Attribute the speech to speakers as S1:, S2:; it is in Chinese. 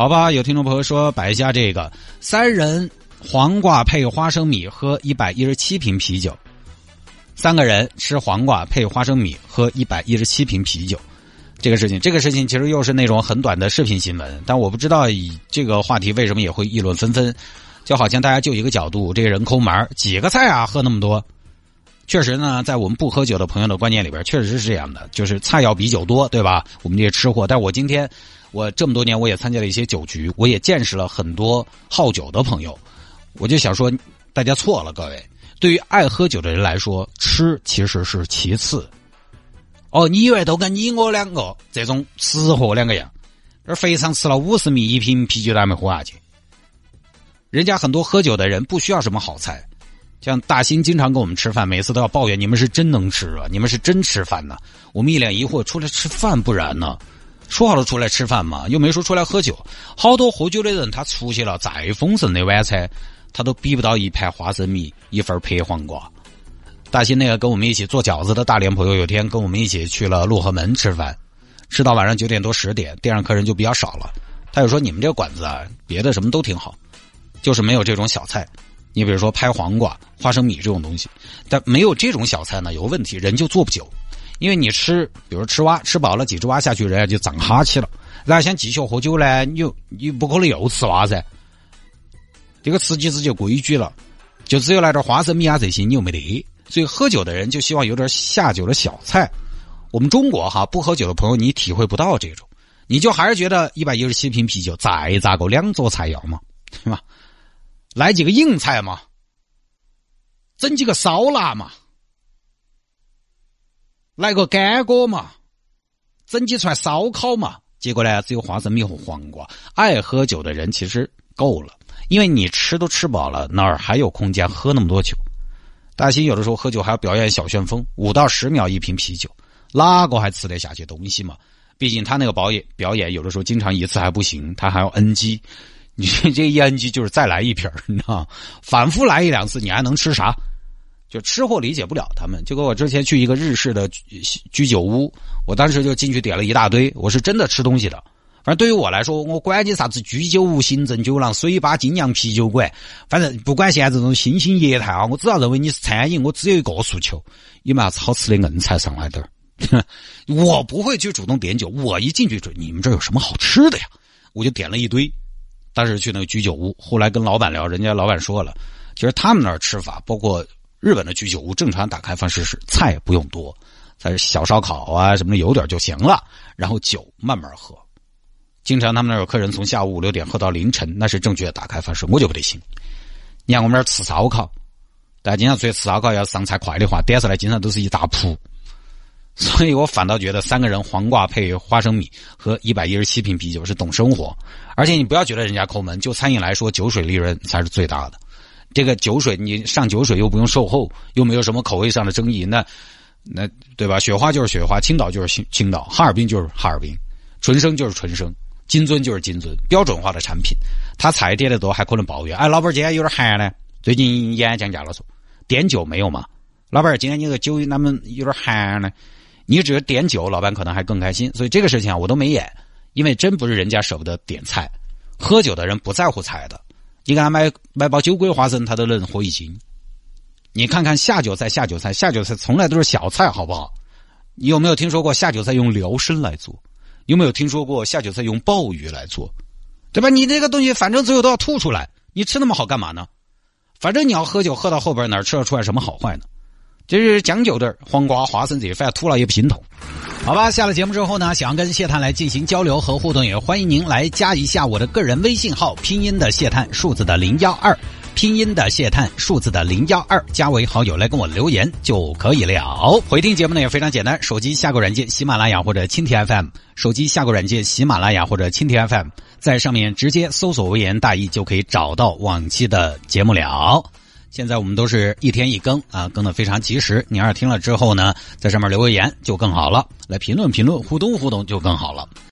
S1: 好吧，有听众朋友说摆一下这个三人黄瓜配花生米喝一百一十七瓶啤酒，三个人吃黄瓜配花生米喝一百一十七瓶啤酒，这个事情，这个事情其实又是那种很短的视频新闻，但我不知道以这个话题为什么也会议论纷纷，就好像大家就一个角度，这个人抠门几个菜啊，喝那么多。确实呢，在我们不喝酒的朋友的观念里边，确实是这样的，就是菜要比酒多，对吧？我们这些吃货。但我今天，我这么多年我也参加了一些酒局，我也见识了很多好酒的朋友。我就想说，大家错了，各位。对于爱喝酒的人来说，吃其实是其次。哦，你以为都跟你我两个这种吃货两个样？而肥肠吃了五十米一瓶啤酒都还没喝下去。人家很多喝酒的人不需要什么好菜。像大兴经常跟我们吃饭，每次都要抱怨：“你们是真能吃啊，你们是真吃饭呢。”我们一脸疑惑：“出来吃饭不然呢？说好了出来吃饭嘛，又没说出来喝酒。好多喝酒的人，他出去了再丰盛的晚餐，他都比不到一盘花生米，一份拍黄瓜。”大兴那个跟我们一起做饺子的大连朋友，有天跟我们一起去了陆河门吃饭，吃到晚上九点多十点，店上客人就比较少了。他就说：“你们这馆子啊，别的什么都挺好，就是没有这种小菜。”你比如说拍黄瓜、花生米这种东西，但没有这种小菜呢，有问题，人就做不久。因为你吃，比如吃蛙，吃饱了几只蛙下去，人家就长哈气了。然后想继续喝酒呢，你又你不可能又吃蛙噻。这个吃几只就规矩了，就只有来点花生米啊这些，你又没得。所以喝酒的人就希望有点下酒的小菜。我们中国哈不喝酒的朋友，你体会不到这种，你就还是觉得一百一十七瓶啤酒再咋个两桌菜肴嘛，对吧？来几个硬菜嘛，整几个烧腊嘛，来个干锅嘛，整几串烧烤嘛。结果呢，只有花生米和黄瓜。爱喝酒的人其实够了，因为你吃都吃饱了，哪儿还有空间喝那么多酒？大兴有的时候喝酒还要表演小旋风，五到十秒一瓶啤酒，哪个还吃得下去东西嘛？毕竟他那个表演表演有的时候经常一次还不行，他还要 NG。你这烟机就是再来一瓶儿你知道反复来一两次，你还能吃啥？就吃货理解不了他们。就跟我之前去一个日式的居酒屋，我当时就进去点了一大堆，我是真的吃东西的。反正对于我来说，我管你啥子居酒屋、行政酒廊、水吧、精酿啤酒馆，反正不管现在这种新兴业态啊，我只要认为你是餐饮，我只有一个诉求：有没有好吃的硬菜上来点儿。我不会去主动点酒，我一进去就你们这有什么好吃的呀？我就点了一堆。当时去那个居酒屋，后来跟老板聊，人家老板说了，其实他们那儿吃法，包括日本的居酒屋，正常打开方式是菜不用多，但是小烧烤啊什么的有点就行了，然后酒慢慢喝。经常他们那儿有客人从下午五六点喝到凌晨，那是正确的打开方式，我就不得行。你看我们那儿吃烧烤，大家经常出去吃烧烤要上菜快的话，点上来经常都是一大铺。所以我反倒觉得三个人黄瓜配花生米和一百一十七瓶啤酒是懂生活，而且你不要觉得人家抠门，就餐饮来说，酒水利润才是最大的。这个酒水你上酒水又不用售后，又没有什么口味上的争议，那那对吧？雪花就是雪花，青岛就是青青岛，哈尔滨就是哈尔滨，纯生就是纯生，金樽就是金樽，标准化的产品。他菜点的多还可能抱怨，哎，老板今天有点寒呢，最近烟降价了，说点酒没有嘛？老板今天你个酒那么有点寒呢？你只是点酒，老板可能还更开心，所以这个事情啊，我都没演，因为真不是人家舍不得点菜，喝酒的人不在乎菜的，你给他买买包酒鬼花生，他都能喝一斤。你看看下酒菜，下酒菜，下酒菜从来都是小菜，好不好？你有没有听说过下酒菜用辽参来做？有没有听说过下酒菜用鲍鱼来做？对吧？你这个东西反正最后都要吐出来，你吃那么好干嘛呢？反正你要喝酒，喝到后边哪吃得出来什么好坏呢？就是将就点黄瓜、花生这些，反正吐了也不心痛。好吧，下了节目之后呢，想要跟谢探来进行交流和互动，也欢迎您来加一下我的个人微信号，拼音的谢探，数字的零幺二，拼音的谢探，数字的零幺二，加为好友来跟我留言就可以了。回听节目呢也非常简单，手机下个软件喜马拉雅或者蜻蜓 FM，手机下个软件喜马拉雅或者蜻蜓 FM，在上面直接搜索“微言大义”就可以找到往期的节目了。现在我们都是一天一更啊，更的非常及时。你要是听了之后呢，在上面留个言就更好了，来评论评论，互动互动就更好了。